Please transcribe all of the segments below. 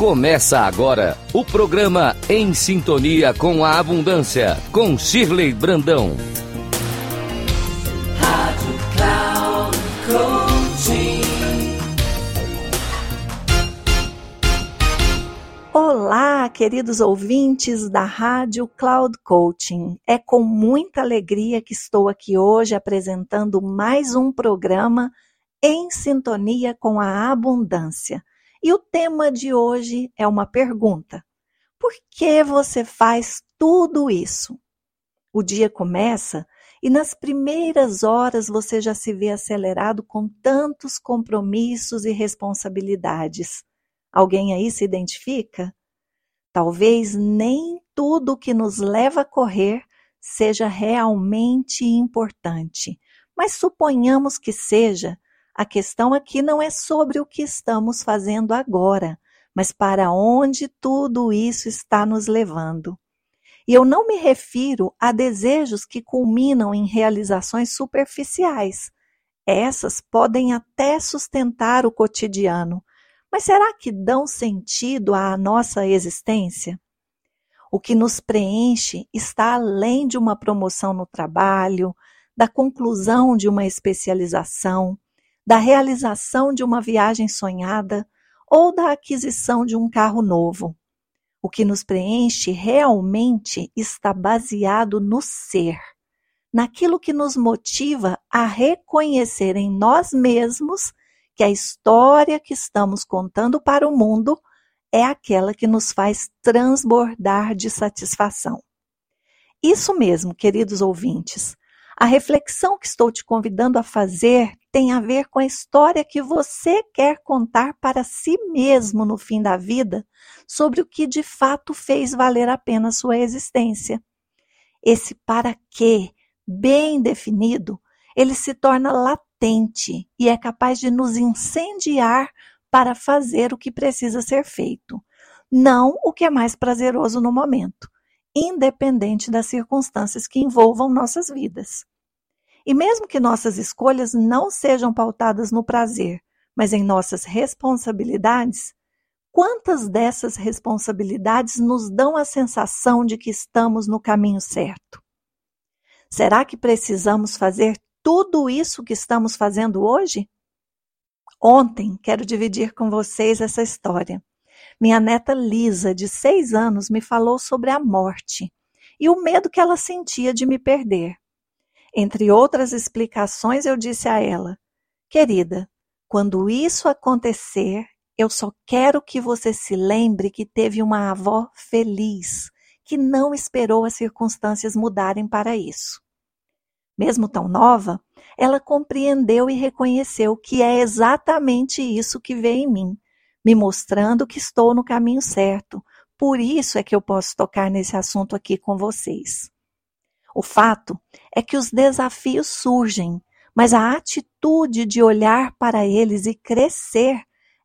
Começa agora o programa Em Sintonia com a Abundância, com Shirley Brandão. Rádio Cloud. Olá, queridos ouvintes da Rádio Cloud Coaching. É com muita alegria que estou aqui hoje apresentando mais um programa Em Sintonia com a Abundância e o tema de hoje é uma pergunta: Por que você faz tudo isso? O dia começa e nas primeiras horas você já se vê acelerado com tantos compromissos e responsabilidades. Alguém aí se identifica? Talvez nem tudo que nos leva a correr seja realmente importante, mas suponhamos que seja a questão aqui não é sobre o que estamos fazendo agora, mas para onde tudo isso está nos levando. E eu não me refiro a desejos que culminam em realizações superficiais. Essas podem até sustentar o cotidiano, mas será que dão sentido à nossa existência? O que nos preenche está além de uma promoção no trabalho, da conclusão de uma especialização, da realização de uma viagem sonhada ou da aquisição de um carro novo. O que nos preenche realmente está baseado no ser, naquilo que nos motiva a reconhecer em nós mesmos que a história que estamos contando para o mundo é aquela que nos faz transbordar de satisfação. Isso mesmo, queridos ouvintes. A reflexão que estou te convidando a fazer tem a ver com a história que você quer contar para si mesmo no fim da vida sobre o que de fato fez valer a pena sua existência. Esse para quê, bem definido, ele se torna latente e é capaz de nos incendiar para fazer o que precisa ser feito, não o que é mais prazeroso no momento, independente das circunstâncias que envolvam nossas vidas. E mesmo que nossas escolhas não sejam pautadas no prazer, mas em nossas responsabilidades, quantas dessas responsabilidades nos dão a sensação de que estamos no caminho certo? Será que precisamos fazer tudo isso que estamos fazendo hoje? Ontem quero dividir com vocês essa história. Minha neta Lisa, de seis anos, me falou sobre a morte e o medo que ela sentia de me perder. Entre outras explicações, eu disse a ela: Querida, quando isso acontecer, eu só quero que você se lembre que teve uma avó feliz, que não esperou as circunstâncias mudarem para isso. Mesmo tão nova, ela compreendeu e reconheceu que é exatamente isso que vê em mim, me mostrando que estou no caminho certo. Por isso é que eu posso tocar nesse assunto aqui com vocês. O fato é que os desafios surgem, mas a atitude de olhar para eles e crescer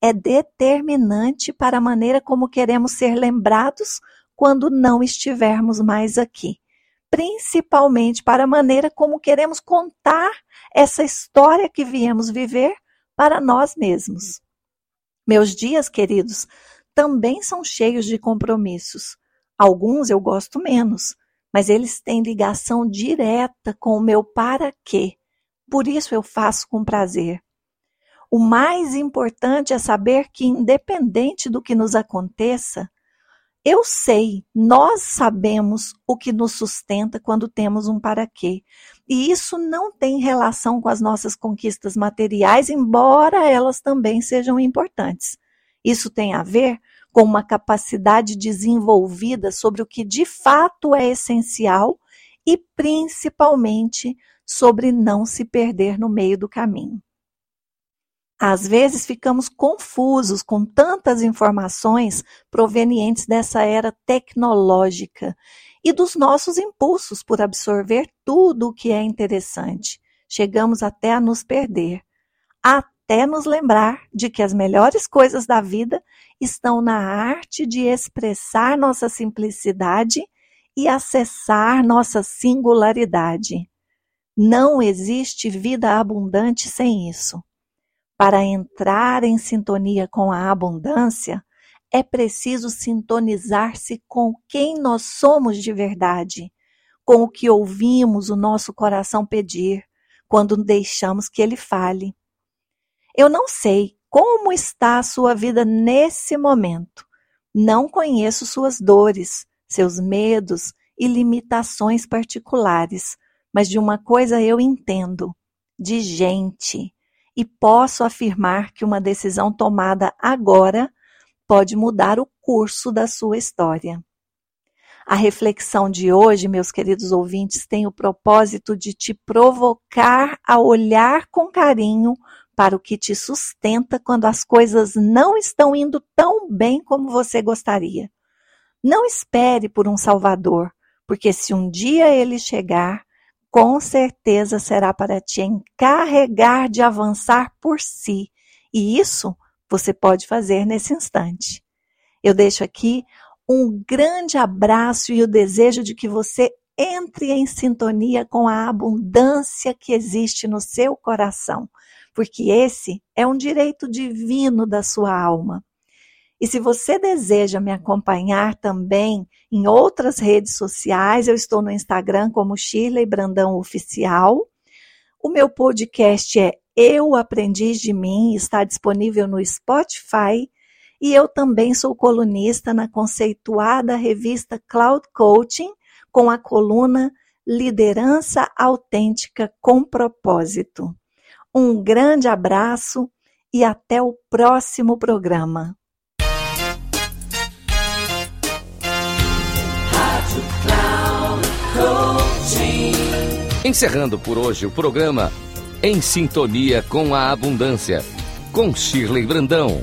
é determinante para a maneira como queremos ser lembrados quando não estivermos mais aqui. Principalmente para a maneira como queremos contar essa história que viemos viver para nós mesmos. Meus dias, queridos, também são cheios de compromissos. Alguns eu gosto menos, mas eles têm ligação direta com o meu para quê. Por isso eu faço com prazer. O mais importante é saber que, independente do que nos aconteça, eu sei, nós sabemos o que nos sustenta quando temos um para quê. E isso não tem relação com as nossas conquistas materiais, embora elas também sejam importantes. Isso tem a ver com uma capacidade desenvolvida sobre o que de fato é essencial e principalmente sobre não se perder no meio do caminho. Às vezes ficamos confusos com tantas informações provenientes dessa era tecnológica e dos nossos impulsos por absorver tudo o que é interessante. Chegamos até a nos perder, até nos lembrar de que as melhores coisas da vida estão na arte de expressar nossa simplicidade e acessar nossa singularidade. Não existe vida abundante sem isso. Para entrar em sintonia com a abundância, é preciso sintonizar-se com quem nós somos de verdade, com o que ouvimos o nosso coração pedir quando deixamos que ele fale. Eu não sei como está a sua vida nesse momento. Não conheço suas dores, seus medos e limitações particulares, mas de uma coisa eu entendo: de gente. E posso afirmar que uma decisão tomada agora pode mudar o curso da sua história. A reflexão de hoje, meus queridos ouvintes, tem o propósito de te provocar a olhar com carinho para o que te sustenta quando as coisas não estão indo tão bem como você gostaria. Não espere por um Salvador, porque se um dia ele chegar, com certeza será para te encarregar de avançar por si. E isso você pode fazer nesse instante. Eu deixo aqui um grande abraço e o desejo de que você entre em sintonia com a abundância que existe no seu coração porque esse é um direito divino da sua alma. E se você deseja me acompanhar também em outras redes sociais, eu estou no Instagram como Shirley Brandão Oficial. O meu podcast é Eu Aprendiz de Mim, está disponível no Spotify. E eu também sou colunista na conceituada revista Cloud Coaching, com a coluna Liderança Autêntica com Propósito. Um grande abraço e até o próximo programa. Encerrando por hoje o programa Em Sintonia com a Abundância, com Shirley Brandão.